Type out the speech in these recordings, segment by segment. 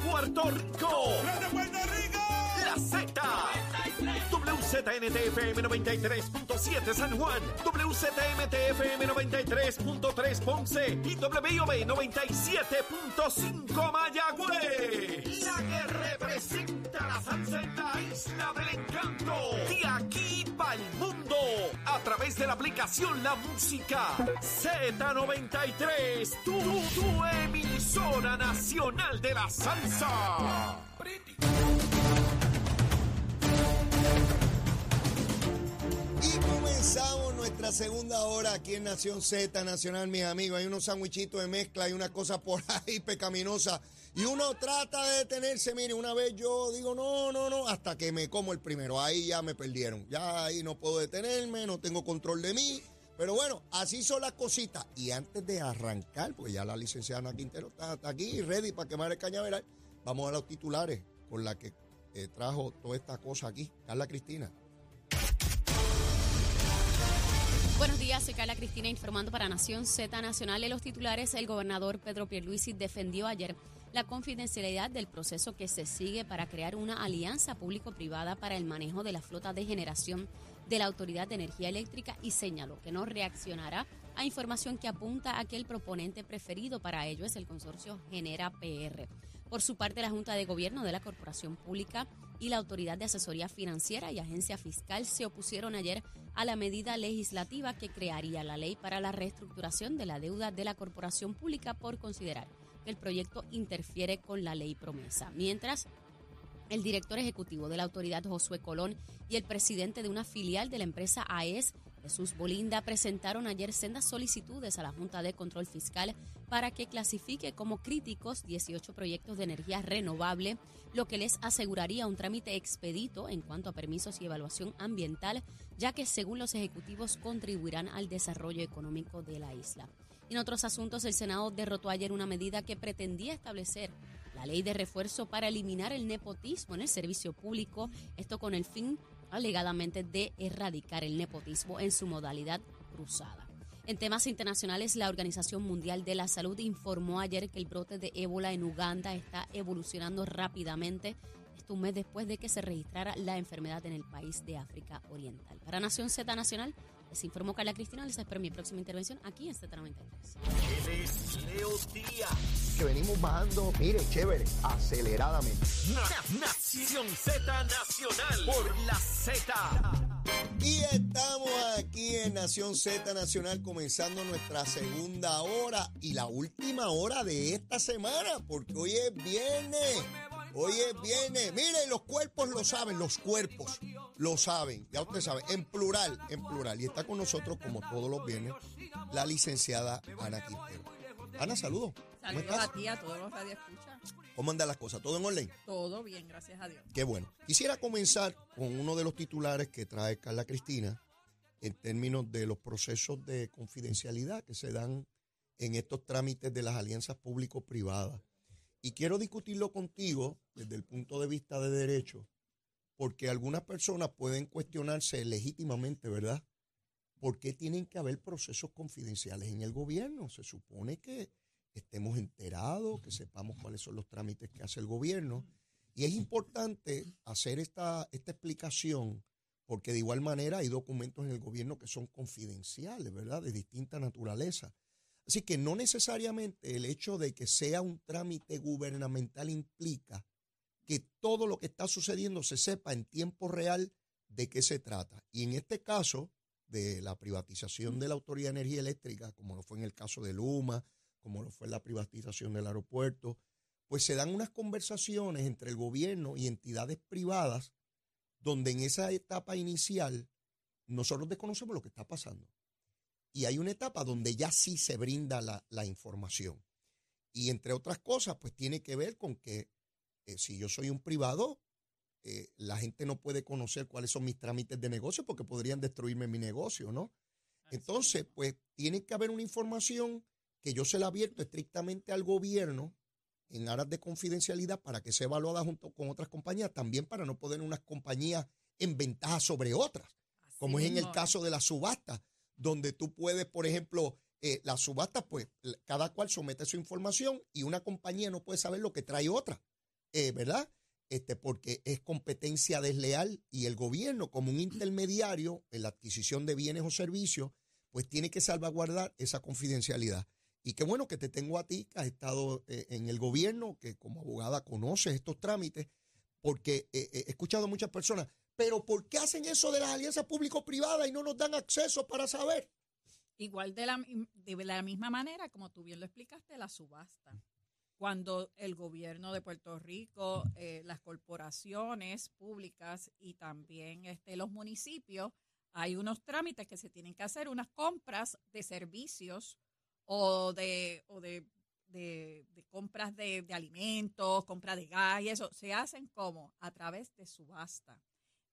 Puerto Rico. La Z. WZNTFM 93.7 San Juan, WZMTFM 93.3 Ponce y WIOB 97.5 Mayagüez. La que representa la salsa en la isla del encanto. De aquí para el mundo. A través de la aplicación La Música Z93. Tu, tu emisora nacional de la salsa. Y comenzamos nuestra segunda hora aquí en Nación Z Nacional, mis amigos. Hay unos sandwichitos de mezcla y una cosa por ahí pecaminosa. Y uno trata de detenerse. Mire, una vez yo digo, no, no, no, hasta que me como el primero. Ahí ya me perdieron. Ya ahí no puedo detenerme, no tengo control de mí. Pero bueno, así son las cositas. Y antes de arrancar, porque ya la licenciada Ana Quintero está, está aquí, ready para quemar el cañaveral, vamos a los titulares con la que eh, trajo toda esta cosa aquí. Carla Cristina. Buenos días, soy Carla Cristina informando para Nación Z Nacional. En los titulares, el gobernador Pedro Pierluisi defendió ayer la confidencialidad del proceso que se sigue para crear una alianza público-privada para el manejo de la flota de generación de la Autoridad de Energía Eléctrica y señaló que no reaccionará a información que apunta a que el proponente preferido para ello es el consorcio Genera PR. Por su parte, la Junta de Gobierno de la Corporación Pública y la Autoridad de Asesoría Financiera y Agencia Fiscal se opusieron ayer a la medida legislativa que crearía la ley para la reestructuración de la deuda de la Corporación Pública por considerar que el proyecto interfiere con la ley promesa. Mientras, el director ejecutivo de la autoridad, Josué Colón, y el presidente de una filial de la empresa AES, Jesús Bolinda, presentaron ayer sendas solicitudes a la Junta de Control Fiscal para que clasifique como críticos 18 proyectos de energía renovable, lo que les aseguraría un trámite expedito en cuanto a permisos y evaluación ambiental, ya que según los ejecutivos contribuirán al desarrollo económico de la isla. En otros asuntos, el Senado derrotó ayer una medida que pretendía establecer la ley de refuerzo para eliminar el nepotismo en el servicio público, esto con el fin alegadamente de erradicar el nepotismo en su modalidad cruzada. En temas internacionales, la Organización Mundial de la Salud informó ayer que el brote de ébola en Uganda está evolucionando rápidamente, un mes después de que se registrara la enfermedad en el país de África Oriental. Para Nación Z Nacional, les informó Carla Cristina. Les espero mi próxima intervención aquí en Z93. Él es Leo Díaz. que venimos bajando, mire, chévere, aceleradamente. Na- Nación Z Nacional por la Z. Y estamos aquí en Nación Z Nacional comenzando nuestra segunda hora y la última hora de esta semana, porque hoy es viernes. Hoy es viernes. Miren, los cuerpos lo saben, los cuerpos lo saben. Ya usted sabe, en plural, en plural. Y está con nosotros, como todos los viernes, la licenciada Ana Quintero. Ana, saludos. ¿Cómo Saludos estás? a ti, a todos los radioescuchas. ¿Cómo andan las cosas? ¿Todo en orden? Todo bien, gracias a Dios. Qué bueno. Quisiera comenzar con uno de los titulares que trae Carla Cristina en términos de los procesos de confidencialidad que se dan en estos trámites de las alianzas público-privadas. Y quiero discutirlo contigo desde el punto de vista de derecho, porque algunas personas pueden cuestionarse legítimamente, ¿verdad? ¿Por qué tienen que haber procesos confidenciales en el gobierno? Se supone que estemos enterados, que sepamos cuáles son los trámites que hace el gobierno. Y es importante hacer esta, esta explicación porque de igual manera hay documentos en el gobierno que son confidenciales, ¿verdad? De distinta naturaleza. Así que no necesariamente el hecho de que sea un trámite gubernamental implica que todo lo que está sucediendo se sepa en tiempo real de qué se trata. Y en este caso de la privatización de la Autoridad de Energía Eléctrica, como lo fue en el caso de Luma, como lo fue la privatización del aeropuerto, pues se dan unas conversaciones entre el gobierno y entidades privadas donde en esa etapa inicial nosotros desconocemos lo que está pasando. Y hay una etapa donde ya sí se brinda la, la información. Y entre otras cosas, pues tiene que ver con que eh, si yo soy un privado, eh, la gente no puede conocer cuáles son mis trámites de negocio porque podrían destruirme mi negocio, ¿no? Entonces, pues tiene que haber una información que yo se la abierto estrictamente al gobierno en aras de confidencialidad para que sea evaluada junto con otras compañías, también para no poner unas compañías en ventaja sobre otras, como es en el caso de la subasta, donde tú puedes, por ejemplo, eh, la subasta, pues cada cual somete su información y una compañía no puede saber lo que trae otra. eh, ¿verdad? Este, porque es competencia desleal y el gobierno, como un intermediario en la adquisición de bienes o servicios, pues tiene que salvaguardar esa confidencialidad. Y qué bueno que te tengo a ti, que has estado eh, en el gobierno, que como abogada conoces estos trámites, porque eh, he escuchado a muchas personas, pero ¿por qué hacen eso de las alianzas público-privadas y no nos dan acceso para saber? Igual de la, de la misma manera, como tú bien lo explicaste, la subasta. Cuando el gobierno de Puerto Rico, eh, las corporaciones públicas y también este, los municipios, hay unos trámites que se tienen que hacer, unas compras de servicios o de, o de, de- compras de, alimentos, compra de gas y eso, se hacen como a través de subasta.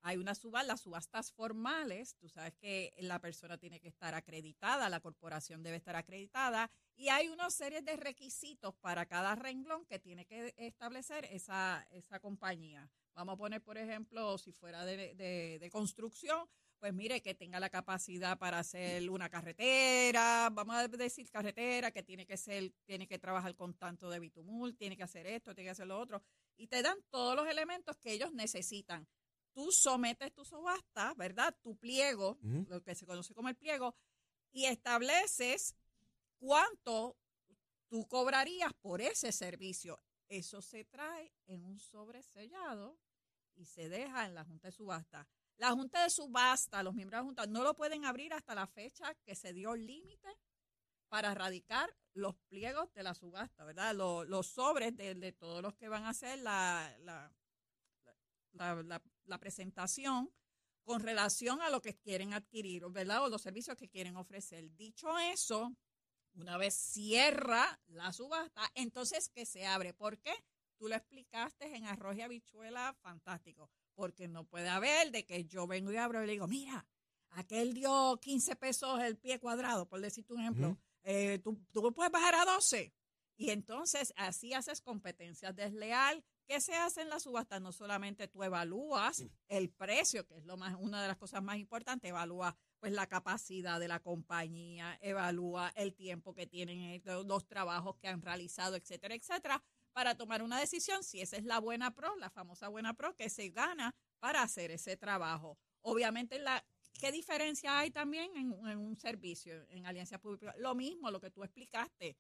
Hay una subasta, las subastas formales, tú sabes que la persona tiene que estar acreditada, la corporación debe estar acreditada y hay una serie de requisitos para cada renglón que tiene que establecer esa, esa compañía. Vamos a poner, por ejemplo, si fuera de, de- de construcción, pues mire, que tenga la capacidad para hacer una carretera, vamos a decir carretera, que tiene que ser, tiene que trabajar con tanto de bitumul, tiene que hacer esto, tiene que hacer lo otro, y te dan todos los elementos que ellos necesitan. Tú sometes tu subasta, ¿verdad? Tu pliego, lo que se conoce como el pliego, y estableces cuánto tú cobrarías por ese servicio. Eso se trae en un sobre sellado y se deja en la Junta de Subasta. La Junta de Subasta, los miembros de la Junta, no lo pueden abrir hasta la fecha que se dio el límite para erradicar los pliegos de la subasta, ¿verdad? Los, los sobres de, de todos los que van a hacer la, la, la, la- la presentación con relación a lo que quieren adquirir, ¿verdad? O los servicios que quieren ofrecer. Dicho eso, una vez cierra la subasta, entonces que se abre. ¿Por qué? Tú lo explicaste en arroz y habichuela, fantástico. Porque no puede haber de que yo vengo y abro y le digo, mira, aquel dio 15 pesos el pie cuadrado, por decirte un ejemplo. Eh, tú, tú puedes bajar a 12. Y entonces así haces competencia desleal. ¿Qué se hace en la subasta? No solamente tú evalúas el precio, que es lo más, una de las cosas más importantes, evalúa pues la capacidad de la compañía, evalúa el tiempo que tienen, eh, los trabajos que han realizado, etcétera, etcétera, para tomar una decisión si esa es la buena pro, la famosa buena pro que se gana para hacer ese trabajo. Obviamente, la, ¿qué diferencia hay también en, en un servicio, en alianza pública? Lo mismo, lo que tú explicaste.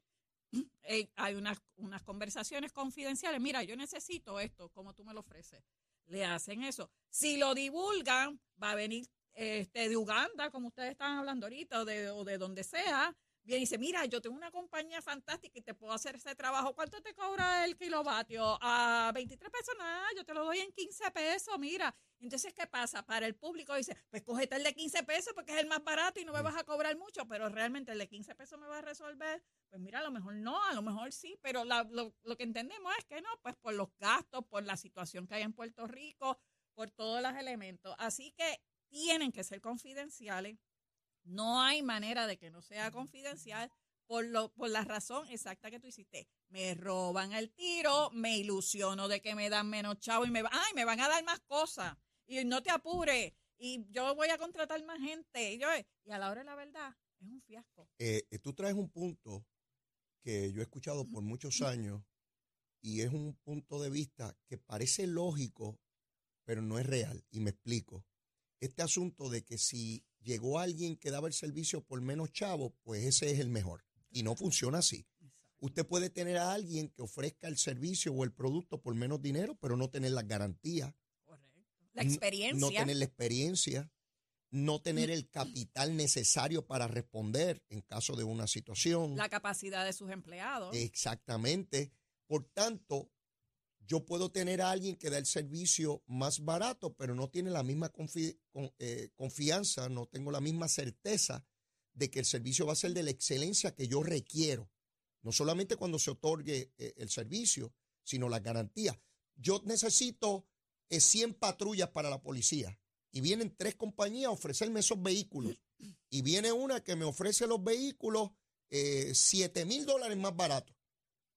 Eh, hay unas, unas conversaciones confidenciales. Mira, yo necesito esto, como tú me lo ofreces. Le hacen eso. Si lo divulgan, va a venir este, de Uganda, como ustedes están hablando ahorita, de, o de donde sea, viene y dice, mira, yo tengo una compañía fantástica y te puedo hacer ese trabajo. ¿Cuánto te cobra el kilovatio? A 23 pesos, nada, yo te lo doy en 15 pesos, mira. Entonces, ¿qué pasa? Para el público dice, pues cógete el de 15 pesos porque es el más barato y no me vas a cobrar mucho, pero realmente el de 15 pesos me va a resolver. Pues mira, a lo mejor no, a lo mejor sí, pero la- lo, lo que entendemos es que no, pues por los gastos, por la situación que hay en Puerto Rico, por todos los elementos. Así que tienen que ser confidenciales. No hay manera de que no sea confidencial por, lo, por la razón exacta que tú hiciste. Me roban el tiro, me ilusiono de que me dan menos chavo y me, ay, me van a dar más cosas. Y no te apures. Y yo voy a contratar más gente. Y, yo, y a la hora de la verdad, es un fiasco. Eh, eh, tú traes un punto que yo he escuchado por muchos años y es un punto de vista que parece lógico, pero no es real. Y me explico. Este asunto de que si llegó alguien que daba el servicio por menos chavo, pues ese es el mejor. Y no funciona así. Usted puede tener a alguien que ofrezca el servicio o el producto por menos dinero, pero no tener las garantías, Correcto. La experiencia. no tener la experiencia, no tener el capital necesario para responder en caso de una situación. la capacidad de sus empleados. Exactamente. Por tanto, yo puedo tener a alguien que da el servicio más barato, pero no tiene la misma eh, confianza, no tengo la misma certeza de que el servicio va a ser de la excelencia que yo requiero. No solamente cuando se otorgue eh, el servicio, sino las garantías. Yo necesito eh, 100 patrullas para la policía y vienen tres compañías a ofrecerme esos vehículos. Y viene una que me ofrece los vehículos eh, 7 mil dólares más baratos.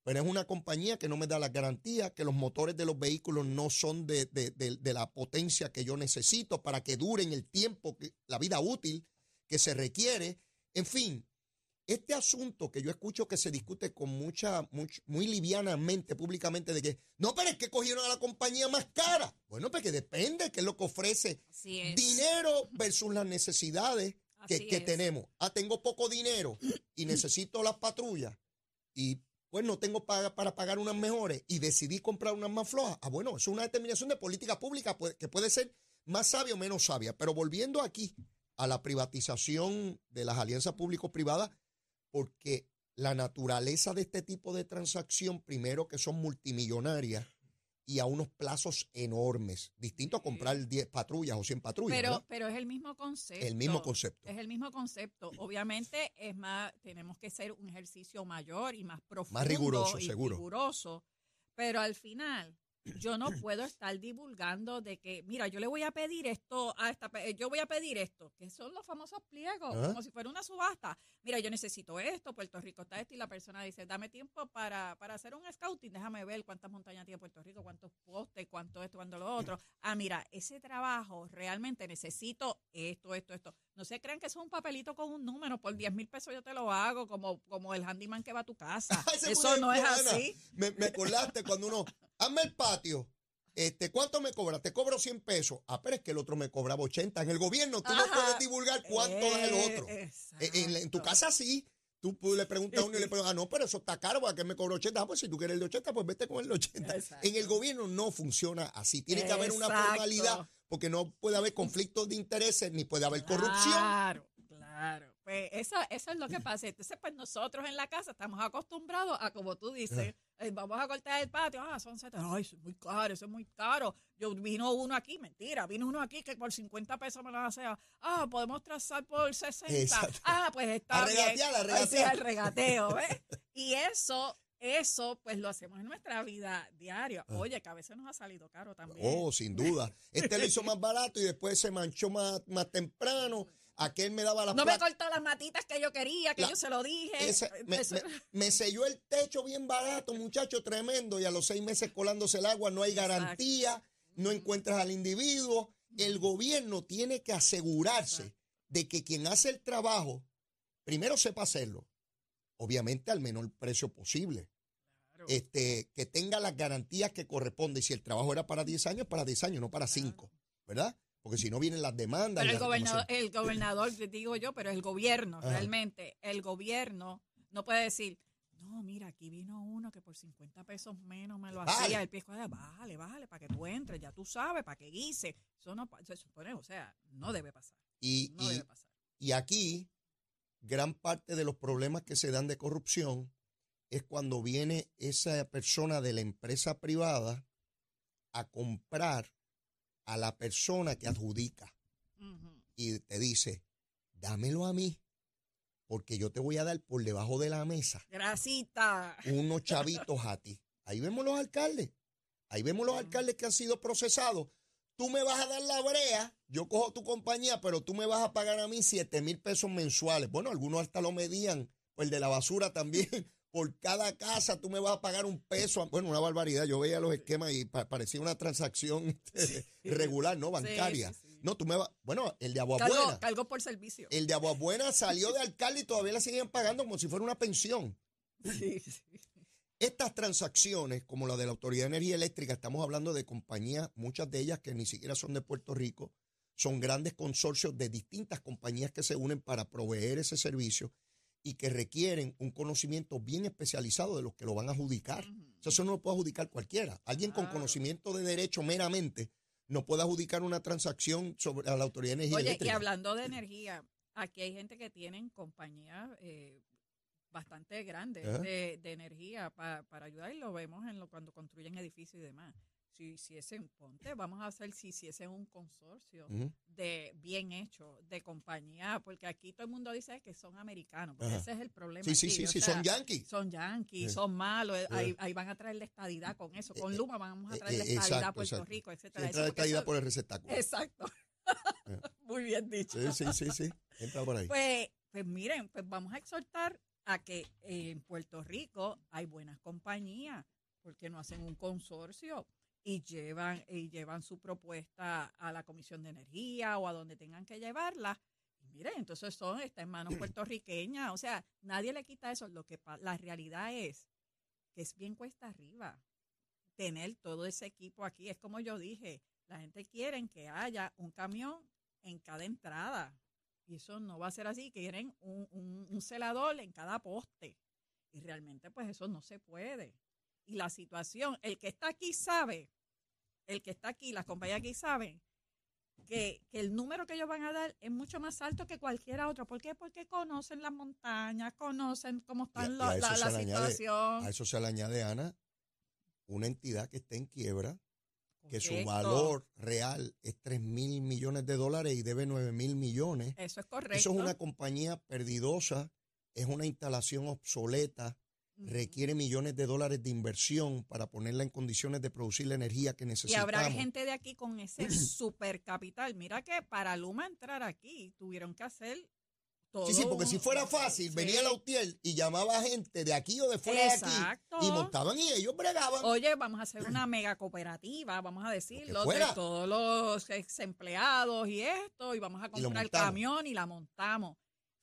Pero es una compañía que no me da las garantías, que los motores de los vehículos no son de, de- de- de la potencia que yo necesito para que duren el tiempo, que, la vida útil que se requiere. En fin, este asunto que yo escucho que se discute con mucha, much- muy livianamente, públicamente, de que, no, pero es que cogieron a la compañía más cara. Bueno, pues que depende, que es lo que ofrece dinero versus las necesidades que, que tenemos. Ah, tengo poco dinero y necesito las patrullas y pues no tengo para, para pagar unas mejores y decidí comprar unas más flojas. Ah, bueno, es una determinación de política pública pues, que puede ser más sabia o menos sabia. Pero volviendo aquí a la privatización de las alianzas público-privadas, porque la naturaleza de este tipo de transacción, primero que son multimillonarias y a unos plazos enormes, distinto a comprar 10 patrullas o 100 patrullas. Pero, ¿verdad? pero es el mismo concepto. El mismo concepto. Es el mismo concepto. Obviamente es más, tenemos que ser un ejercicio mayor y más profundo. riguroso, y seguro. riguroso. Pero al final, yo no puedo estar divulgando de que, mira, yo le voy a pedir esto a esta, pe- yo voy a pedir esto, que son los famosos pliegos, como si fuera una subasta. Mira, yo necesito esto, Puerto Rico está esto, y la persona dice, dame tiempo para, para hacer un scouting, déjame ver cuántas montañas tiene Puerto Rico, cuántos postes, cuánto esto, cuánto lo otro. Ah, mira, ese trabajo realmente necesito esto, esto, esto. No se crean que eso es un papelito con un número, por 10 mil pesos yo te lo hago, como, como el handyman que va a tu casa. Eso no es buena. así. Me, me acordaste cuando uno, hazme el patio. Este, ¿Cuánto me cobra? Te cobro 100 pesos. Ah, pero es que el otro me cobraba 80. En el gobierno tú no puedes divulgar cuánto da el otro. Eh, En, en- tu casa sí. Tú le preguntas a uno y le preguntas, ah, no, pero eso está caro, ¿a qué me cobro 80? Ah, pues si tú quieres el de 80, pues vete con el de 80. Exacto. En el gobierno no funciona así. Tiene que haber una Exacto. formalidad, porque no puede haber conflictos de intereses, ni puede haber corrupción. Claro, claro. Pues eso, eso es lo que pasa. Entonces, pues nosotros en la casa estamos acostumbrados a, como tú dices, eh, vamos a cortar el patio, ah, son 70, ay, eso es muy caro, eso es muy caro. Yo vino uno aquí, mentira, vino uno aquí que por 50 pesos me lo hace, ah, podemos trazar por 60. Exacto. Ah, pues está A bien. regatear, a regatear. al regateo, ¿ves? Y eso, eso, pues lo hacemos en nuestra vida diaria. Oye, que a veces nos ha salido caro también. Ah. Oh, sin duda. Este lo hizo más barato y después se manchó más, más temprano. Aquel me daba la no me cortó las matitas que yo quería, que La- yo se lo dije. Ese- me, Eso- me- me selló el techo bien barato, muchacho, tremendo. Y a los seis meses colándose el agua, no hay Exacto. garantía, no encuentras al individuo. El gobierno tiene que asegurarse de que quien hace el trabajo, primero sepa hacerlo. Obviamente al menor precio posible. Este, que tenga las garantías que corresponden. Y si el trabajo era para 10 años, para 10 años, no para 5. ¿Verdad? Porque si no vienen las demandas. Pero el las gobernador, el gobernador, te digo yo, pero el gobierno, Ajá. realmente, el gobierno no puede decir, no, mira, aquí vino uno que por 50 pesos menos me lo Vale. hacía. El pie de bájale, bájale, para que tú entres, ya tú sabes, para que guise. Eso no se supone, o sea, no debe pasar. Y, No y- debe pasar. Y aquí, gran parte de los problemas que se dan de corrupción es cuando viene esa persona de la empresa privada a comprar a la persona que adjudica y te dice, dámelo a mí, porque yo te voy a dar por debajo de la mesa Grasita. unos chavitos a ti. Ahí vemos los alcaldes. Ahí vemos los alcaldes que han sido procesados. Tú me vas a dar la brea, yo cojo tu compañía, pero tú me vas a pagar a mí 7 mil pesos mensuales. Bueno, algunos hasta lo medían, pues el de la basura también. Por cada casa tú me vas a pagar un peso. Bueno, una barbaridad. Yo veía los esquemas y pa- parecía una transacción regular, ¿no? Bancaria. sí, sí. No, tú me vas. Bueno, el de Agua Cargo, por servicio. El de Agua Buena salió de alcalde y todavía la siguen pagando como si fuera una pensión. Sí, sí. Estas transacciones, como la de la Autoridad de Energía Eléctrica, estamos hablando de compañías, muchas de ellas que ni siquiera son de Puerto Rico, son grandes consorcios de distintas compañías que se unen para proveer ese servicio y que requieren un conocimiento bien especializado de los que lo van a adjudicar. O sea, eso no lo puede adjudicar cualquiera. Alguien con conocimiento de derecho meramente no puede adjudicar una transacción sobre a la Autoridad de Energía Oye, y Eléctrica. hablando de energía, aquí hay gente que tienen compañías eh, bastante grandes de, de energía pa- para ayudar y lo vemos en lo, cuando construyen edificios y demás. Si hiciesen, ponte, vamos a hacer si hiciesen un consorcio de bien hecho, de compañía, porque aquí todo el mundo dice que son americanos, porque Ajá. ese es el problema. Sí, aquí, sí, sí, sea, son yanquis. Son yanquis, Sí. son malos, eh, ahí, ahí van a traer la estadidad con eso, con Eh, Luma vamos a eh, traer la eh, estadidad a Puerto exacto. Rico, etcétera. Entra caída eso- por el receptáculo. Exacto. Eh. Muy bien dicho. Sí, sí, sí, sí. Entra por ahí. Pues, pues miren, pues vamos a exhortar a que en Puerto Rico hay buenas compañías, porque no hacen un consorcio y llevan, y llevan su propuesta a la Comisión de Energía o a donde tengan que llevarla. Y mire, entonces eso está en manos puertorriqueñas. O sea, nadie le quita eso. Lo que la realidad es que es bien cuesta arriba tener todo ese equipo aquí. Es como yo dije, la gente quiere que haya un camión en cada entrada. Y eso no va a ser así. Quieren un, un, un celador en cada poste. Y realmente, pues eso no se puede. Y la situación, el que está aquí sabe, el que está aquí, las compañías aquí saben que, que el número que ellos van a dar es mucho más alto que cualquier otro. ¿Por qué? Porque conocen las montañas, conocen cómo y la, la- se la le añade- situación. A eso se le añade, Ana, una entidad que está en quiebra, que su valor real es 3 mil millones de dólares y debe 9 mil millones. Eso es correcto. Eso es una compañía perdidosa, es una instalación obsoleta. Requiere millones de dólares de inversión para ponerla en condiciones de producir la energía que Y necesitamos. habrá gente de aquí con ese supercapital. Mira que para Luma entrar aquí tuvieron que hacer todo. Sí, sí, porque si fuera fácil, Sí. venía la UTIER y llamaba gente de aquí o de fuera de Exacto. aquí y montaban y ellos bregaban. Oye, vamos a hacer una mega cooperativa, vamos a decirlo, de todos los ex empleados y esto, y vamos a Y comprar el camión y la montamos.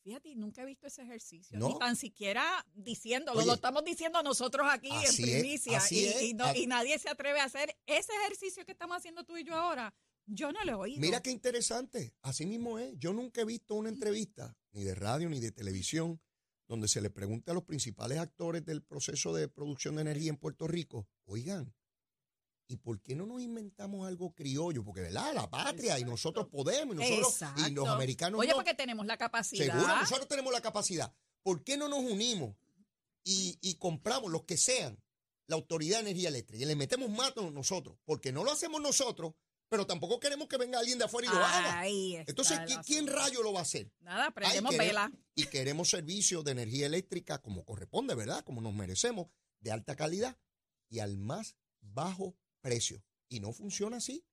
Fíjate, nunca he visto ese ejercicio, No. ni tan siquiera diciéndolo, Oye, lo estamos diciendo nosotros aquí en es, primicia, y, no- y nadie se atreve a hacer ese ejercicio que estamos haciendo tú y yo ahora. Yo no lo he oído. Mira qué interesante, así mismo es. Yo nunca he visto una entrevista, ni de radio ni de televisión, donde se le pregunte a los principales actores del proceso de producción de energía en Puerto Rico, oigan, ¿y por qué no nos inventamos algo criollo? Porque, ¿verdad? La patria y nosotros podemos, y nosotros y los americanos Oye, no. porque tenemos la capacidad. Seguro, nosotros tenemos la capacidad. ¿Por qué no nos unimos y, y compramos los que sean la Autoridad de Energía Eléctrica y le metemos mato nosotros? Porque no lo hacemos nosotros, pero tampoco queremos que venga alguien de afuera y lo haga. Ahí está Entonces, ¿quién, rayo lo va a hacer? Nada, prendemos queremos- vela. Y queremos servicios de energía eléctrica como corresponde, ¿verdad? Como nos merecemos, de alta calidad y al más bajo precio. Y no funciona así.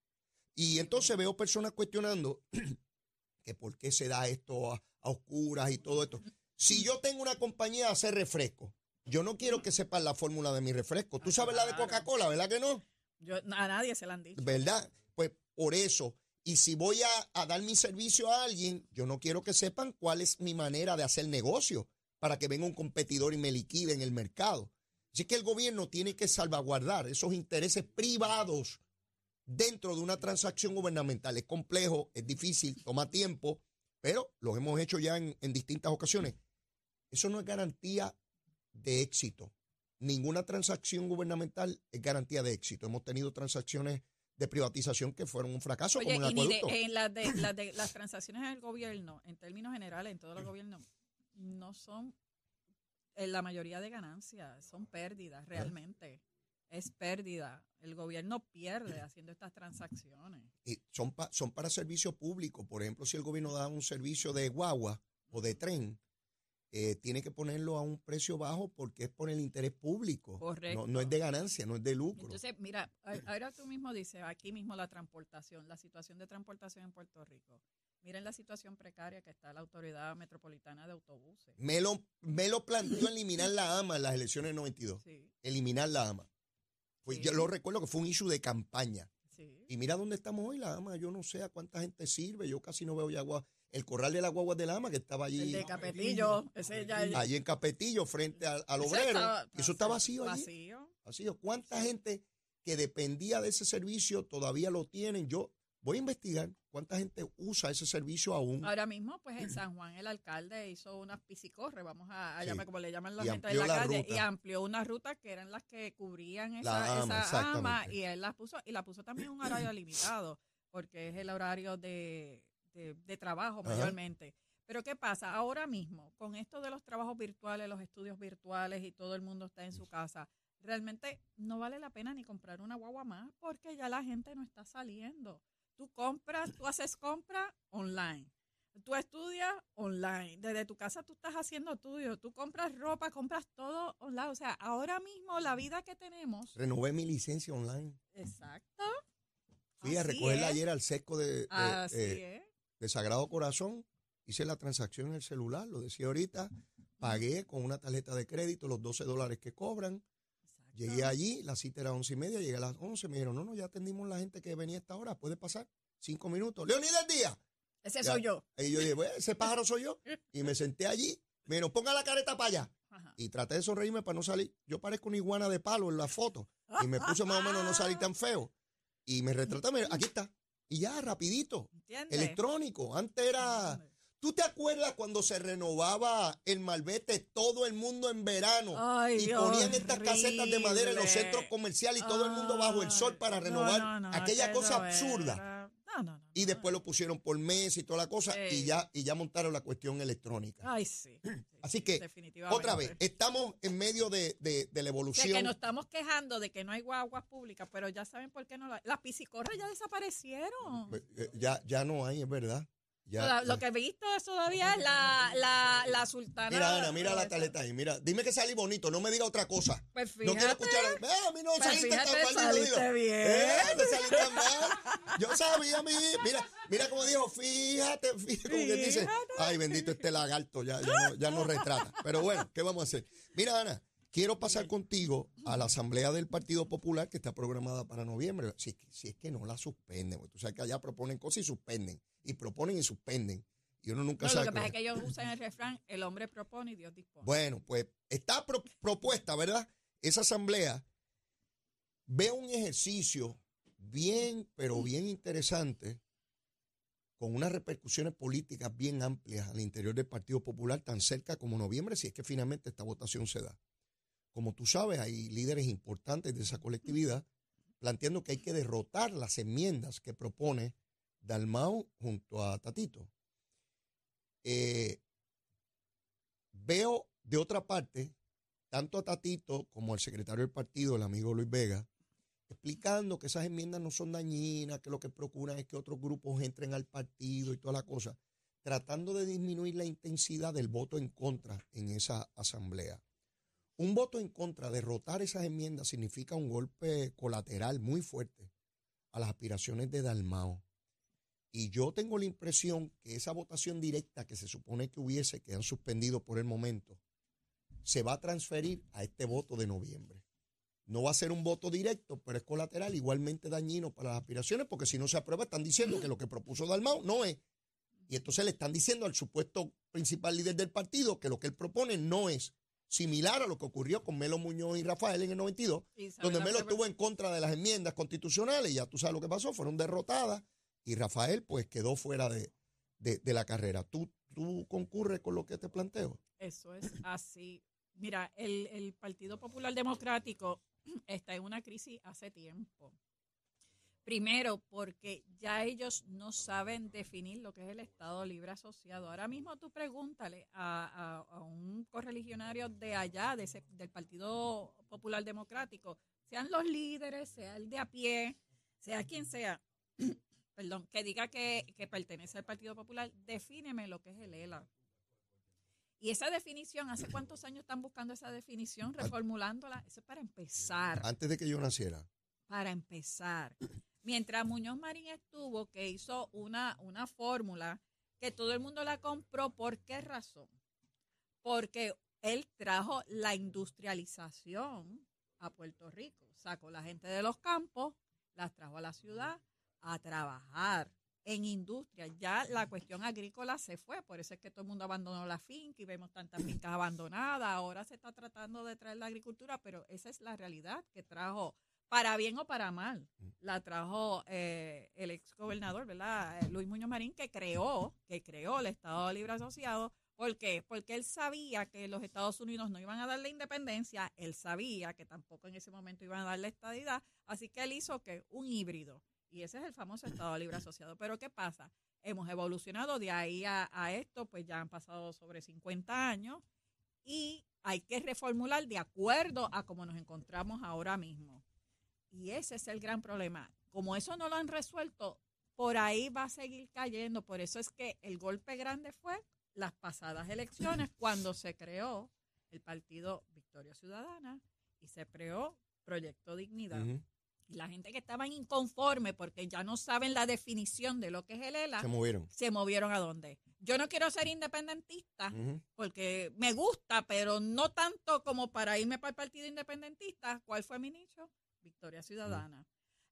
Y entonces veo personas cuestionando que por qué se da esto a, a oscuras y todo esto. Si yo tengo una compañía de hacer refresco, yo no quiero que sepan la fórmula de mi refresco. Tú sabes la de Claro. Coca-Cola, ¿verdad que no? Yo, a nadie se la han dicho. ¿Verdad? Pues por eso. Y si voy a, a dar mi servicio a alguien, yo no quiero que sepan cuál es mi manera de hacer negocio para que venga un competidor y me liquide en el mercado. Así que el gobierno tiene que salvaguardar esos intereses privados dentro de una transacción gubernamental. Es complejo, es difícil, toma tiempo, pero lo hemos hecho ya en, en distintas ocasiones. Eso no es garantía de éxito. Ninguna transacción gubernamental es garantía de éxito. Hemos tenido transacciones de privatización que fueron un fracaso, Oye, como y de- en de, de, las transacciones del gobierno, en términos generales, en todos los gobiernos, no son en la mayoría de ganancias, son pérdidas realmente. Es pérdida. El gobierno pierde haciendo estas transacciones. Y son, pa- son para servicio público. Por ejemplo, si el gobierno da un servicio de guagua o de tren, eh, tiene que ponerlo a un precio bajo porque es por el interés público. Correcto. No, no es de ganancia, no es de lucro. Entonces, mira, ahora tú mismo dices, aquí mismo la transportación, la situación de transportación en Puerto Rico. Miren la situación precaria que está la Autoridad Metropolitana de Autobuses. me, lo, me lo planteó eliminar la AMA en las elecciones del 92. Sí, Eliminar la AMA. Pues Sí. Yo lo recuerdo que fue un issue de campaña. sí. Y mira dónde estamos hoy, la AMA. Yo no sé a cuánta gente sirve. Yo casi no veo ya agua. El corral de las guaguas de la AMA que estaba allí. El de Capetillo, ese ya allí en Capetillo, frente al, obrero. estaba- eso está vacío allí. Vacío. Vacío. ¿Cuánta gente que dependía de ese servicio todavía lo tienen? Yo voy a investigar cuánta gente usa ese servicio aún. Ahora mismo, pues en San Juan el alcalde hizo unas piscicorre, vamos a, a Sí. llamar como le llaman la Y gente de la, calle, ruta. y amplió una ruta que eran las que cubrían esa, AMA, esa ama, y él las puso, y la puso también un horario limitado, porque es el horario de, de, de trabajo Ajá. mayormente. Pero ¿qué pasa? Ahora mismo, con esto de los trabajos virtuales, los estudios virtuales y todo el mundo está en su casa, realmente no vale la pena ni comprar una guagua más porque ya la gente no está saliendo. Tú compras, tú haces compra online. Tú estudias online. Desde tu casa tú estás haciendo estudios. Tú compras ropa, compras todo online. O sea, ahora mismo la vida que tenemos. Renové mi licencia online. Exacto. Fui a recogerla ayer al sesco de, de- Así eh, es. de Sagrado Corazón. Hice la transacción en el celular, lo decía ahorita. Pagué con una tarjeta de crédito los 12 dólares que cobran. Llegué allí, la cita era once y media, llegué a las 11, me dijeron, no, no, ya atendimos la gente que venía a esta hora, puede pasar cinco minutos. Leonidas Díaz, Ese Ya. soy yo. Y yo dije, ese pájaro soy yo. Y me senté allí. Menos, ponga la careta para allá. Ajá. Y traté de sonreírme para no salir. Yo parezco una iguana de palo en la foto. Y me puse más o menos no salir tan feo. Y me retraté, mira, aquí está. Y ya, rapidito. ¿Entiendes? Electrónico. Antes era... ¿Tú te acuerdas cuando se renovaba el malvete todo el mundo en verano? Ay, y ponían estas casetas de madera en los centros comerciales y todo el mundo bajo el sol para Ay, renovar no, no, no, aquella cosa absurda. Y después lo pusieron por mes y toda la cosa y ya, y ya montaron la cuestión electrónica. Ay, sí. sí, Así que. Otra vez, estamos en medio de, de- de la evolución. que nos estamos quejando de que no hay guaguas públicas, pero ya saben por qué no la- las piscicorras ya desaparecieron. Pues, eh, Ya, ya no hay, es verdad. Ya- Toda- ya. Lo que he visto es todavía es la, la, la sultana. Mira, Ana, mira la caleta ahí. Mira, dime que salí bonito, no me diga otra cosa. Pues No quiero escuchar. Ah, a mí no Pues saliste fíjate, tan mal, saliste bien. Eh, tan mal. Yo sabía, mi. Mira, mira cómo dijo, fíjate, fíjate, como que dice, ay, bendito este lagarto, ya, ya, no, ya no retrata. Pero bueno, ¿qué vamos a hacer? Mira, Ana, quiero pasar contigo a la Asamblea del Partido Popular que está programada para noviembre. Si, es que- si es que no la suspenden, porque tú sabes que allá proponen cosas y suspenden, y proponen y suspenden. Y uno nunca No, lo sabe. que pasa es. es que ellos usan el refrán, el hombre propone y Dios dispone. Bueno, pues está pro- propuesta, ¿verdad? Esa asamblea ve un ejercicio bien, pero bien interesante, con unas repercusiones políticas bien amplias al interior del Partido Popular, tan cerca como noviembre, si es que finalmente esta votación se da. Como tú sabes, hay líderes importantes de esa colectividad planteando que hay que derrotar las enmiendas que propone Dalmau junto a Tatito. Eh, Veo de otra parte tanto a Tatito como al secretario del partido, el amigo Luis Vega, explicando que esas enmiendas no son dañinas, que lo que procuran es que otros grupos entren al partido y toda la cosa, tratando de disminuir la intensidad del voto en contra en esa asamblea. Un voto en contra, derrotar esas enmiendas, significa un golpe colateral muy fuerte a las aspiraciones de Dalmao. Y yo tengo la impresión que esa votación directa que se supone que hubiese, que han suspendido por el momento, se va a transferir a este voto de noviembre. No va a ser un voto directo, pero es colateral, igualmente dañino para las aspiraciones, porque si no se aprueba, están diciendo que lo que propuso Dalmau no es. Y entonces le están diciendo al supuesto principal líder del partido que lo que él propone no es similar a lo que ocurrió con Melo Muñoz y Rafael en el 92, Y sabe donde Melo estuvo en contra de las enmiendas constitucionales, ya tú sabes lo que pasó, fueron derrotadas, y Rafael pues quedó fuera de, de- la carrera. ¿Tú, ¿Tú concurres con lo que te planteo? Eso es así. Mira, el, el Partido Popular Democrático está en una crisis hace tiempo. Primero, porque ya ellos no saben definir lo que es el Estado Libre Asociado. Ahora mismo tú pregúntale a, a- a un correligionario de allá, de ese- del Partido Popular Democrático, sean los líderes, sea el de a pie, sea quien sea, perdón, que diga que, que pertenece al Partido Popular, defíneme lo que es el ELA. Y esa definición, ¿hace cuántos años están buscando esa definición, reformulándola? Eso es para empezar, Antes de que yo naciera. para empezar. Mientras Muñoz Marín estuvo, que hizo una, una fórmula que todo el mundo la compró, ¿por qué razón? Porque él trajo la industrialización a Puerto Rico. Sacó la gente de los campos, las trajo a la ciudad a trabajar en industria. Ya la cuestión agrícola se fue, por eso es que todo el mundo abandonó la finca y vemos tantas fincas abandonadas. Ahora se está tratando de traer la agricultura, pero esa es la realidad que trajo, para bien o para mal, la trajo eh, el ex gobernador, ¿verdad? Eh, Luis Muñoz Marín, que creó, que creó el Estado Libre Asociado. ¿Por qué? Porque él sabía que los Estados Unidos no iban a darle independencia, él sabía que tampoco en ese momento iban a darle estadidad, así que él hizo que un híbrido. Y ese es el famoso Estado Libre Asociado. Pero ¿qué pasa? Hemos evolucionado de ahí a, esto, pues ya han pasado sobre 50 años y hay que reformular de acuerdo a cómo nos encontramos ahora mismo. Y ese es el gran problema. Como eso no lo han resuelto, por ahí va a seguir cayendo. Por eso es que el golpe grande fue las pasadas elecciones, cuando se creó el partido Victoria Ciudadana y se creó Proyecto Dignidad. La gente que estaba inconforme porque ya no saben la definición de lo que es el ELA, Se movieron. se movieron a dónde. Yo no quiero ser independentista porque me gusta, pero no tanto como para irme para el partido independentista. ¿Cuál fue mi nicho? Victoria Ciudadana.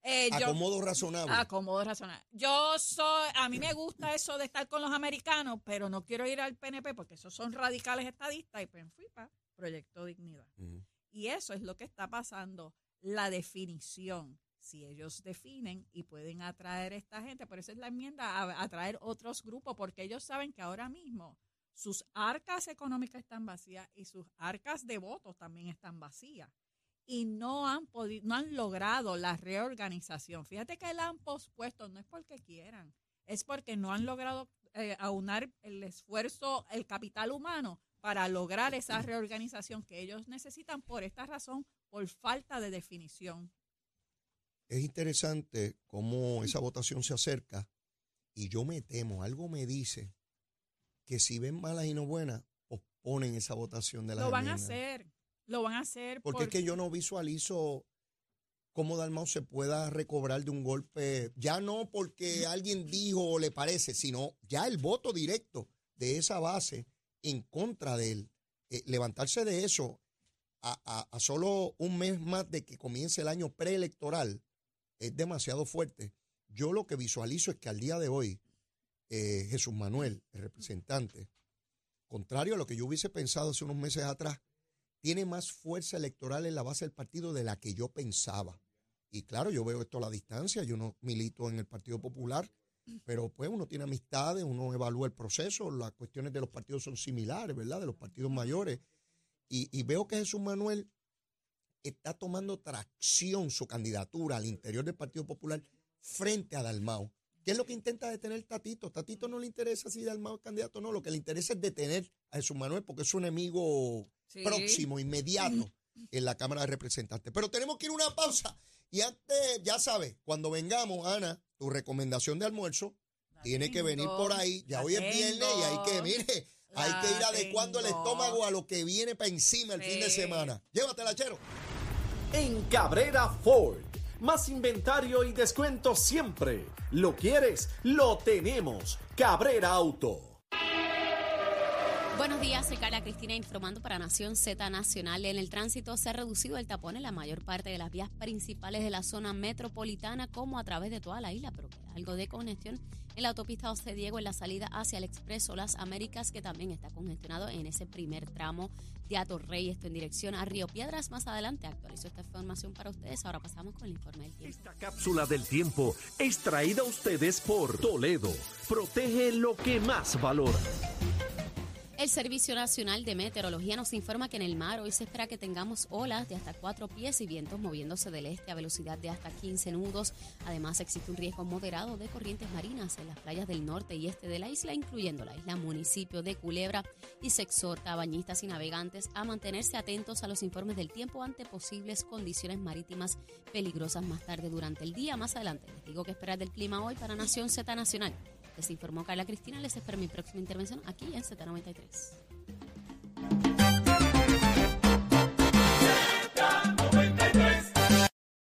Eh, yo- Acomodo razonable. Acomodo razonable. Yo soy, a mí me gusta eso de estar con los americanos, pero no quiero ir al PNP porque esos son radicales estadistas y pues fui para Proyecto Dignidad. Y eso es lo que está pasando, la definición. Si ellos definen y pueden atraer a esta gente, por eso es la enmienda, a- atraer otros grupos, porque ellos saben que ahora mismo sus arcas económicas están vacías y sus arcas de votos también están vacías. Y no han podido, no han logrado la reorganización. Fíjate que la han pospuesto, no es porque quieran, es porque no han logrado eh, aunar el esfuerzo, el capital humano para lograr esa reorganización que ellos necesitan por esta razón, por falta de definición. Es interesante cómo esa votación se acerca y yo me temo, algo me dice que si ven malas y no buenas, posponen esa votación de la Lo van a hacer, lo van a hacer. Porque es que yo no visualizo cómo Dalmau se pueda recobrar de un golpe, ya no porque alguien dijo o le parece, sino ya el voto directo de esa base en contra de él. Eh, levantarse de eso a, solo un mes más de que comience el año preelectoral es demasiado fuerte. Yo lo que visualizo es que al día de hoy, eh, Jesús Manuel, el representante, contrario a lo que yo hubiese pensado hace unos meses atrás, tiene más fuerza electoral en la base del partido de la que yo pensaba. Y claro, yo veo esto a la distancia, yo no milito en el Partido Popular, pero pues uno tiene amistades, uno evalúa el proceso, las cuestiones de los partidos son similares, ¿verdad? De los partidos mayores. Y, y veo que Jesús Manuel está tomando tracción su candidatura al interior del Partido Popular frente a Dalmau. ¿Qué es lo que intenta detener Tatito? Tatito no le interesa si Dalmau es candidato o no, lo que le interesa es detener a Jesús Manuel porque es su enemigo Sí. próximo, inmediato en la Cámara de Representantes. Pero tenemos que ir a una pausa. Y antes, ya sabes, cuando vengamos, Ana, tu recomendación de almuerzo La tiene que venir tengo, por ahí. Ya hoy es viernes y hay que, tengo, hay que ir adecuando el estómago a lo que viene para encima el fin de semana. Llévatela, chero. En Cabrera Ford. Más inventario y descuento siempre. ¿Lo quieres? Lo tenemos. Cabrera Auto. Buenos días, soy Carla Cristina informando para Nación Z Nacional. En el tránsito se ha reducido el tapón en la mayor parte de las vías principales de la zona metropolitana como a través de toda la isla, pero queda algo de congestión en la autopista José Diego en la salida hacia el Expreso Las Américas, que también está congestionado en ese primer tramo de Atorrey, esto en dirección a Río Piedras. Más adelante actualizo esta información para ustedes. Ahora pasamos con el informe del tiempo. Esta cápsula del tiempo es traída a ustedes por Toledo. Protege lo que más valora. El Servicio Nacional de Meteorología nos informa que en el mar hoy se espera que tengamos olas de hasta 4 pies y vientos moviéndose del este a velocidad de hasta 15 nudos. Además, existe un riesgo moderado de corrientes marinas en las playas del norte y este de la isla, incluyendo la isla municipio de Culebra. Y se exhorta a bañistas y navegantes a mantenerse atentos a los informes del tiempo ante posibles condiciones marítimas peligrosas más tarde durante el día. Más adelante les digo qué esperar del clima hoy para Nación Z Nacional. Les informó Carla Cristina. Les espero mi próxima intervención aquí en Z93.